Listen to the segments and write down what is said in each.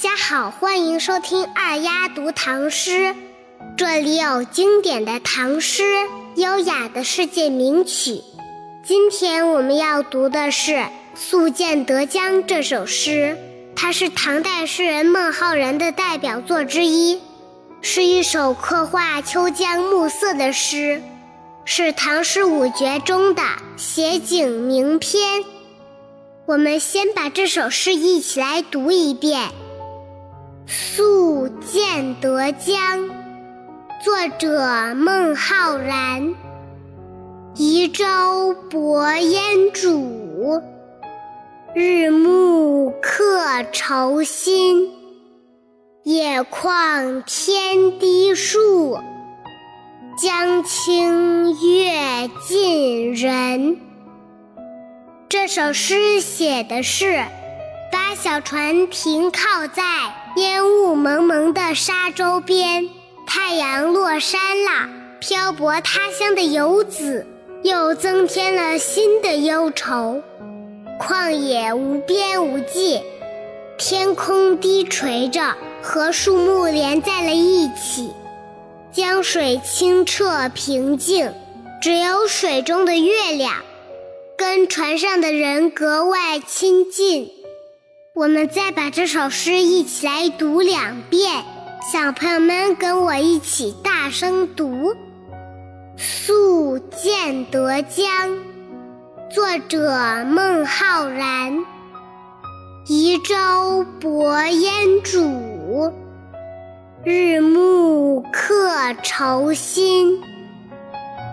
家好，欢迎收听二丫读唐诗。这里有经典的唐诗，优雅的世界名曲。今天我们要读的是《宿建德江》这首诗，它是唐代诗人孟浩然的代表作之一，是一首刻画秋江暮色的诗，是唐诗五绝中的写景名篇。我们先把这首诗一起来读一遍，《宿建德江》，作者孟浩然。移舟泊烟渚，日暮客愁新。野旷天低树，江清月近人。这首诗写的是，把小船停靠在烟雾蒙蒙的沙洲边，太阳落山了，漂泊他乡的游子又增添了新的忧愁。旷野无边无际，天空低垂着，和树木连在了一起。江水清澈平静，只有水中的月亮。跟船上的人格外亲近。我们再把这首诗一起来读两遍，小朋友们跟我一起大声读：《宿建德江》，作者孟浩然。移舟泊烟渚，日暮客愁新。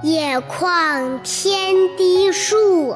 野旷天低树，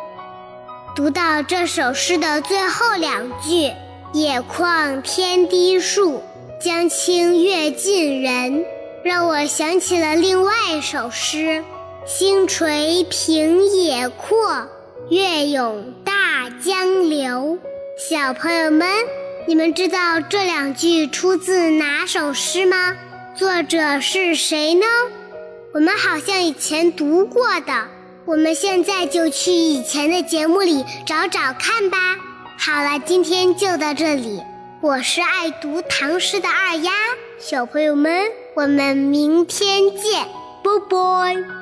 读到这首诗的最后两句“野旷天低树，江清月近人”，让我想起了另外一首诗：“星垂平野阔，月涌大江流。”小朋友们，你们知道这两句出自哪首诗吗？作者是谁呢？我们好像以前读过的，我们现在就去以前的节目里找找看吧。好了，今天就到这里。我是爱读唐诗的二丫，小朋友们，我们明天见，拜拜。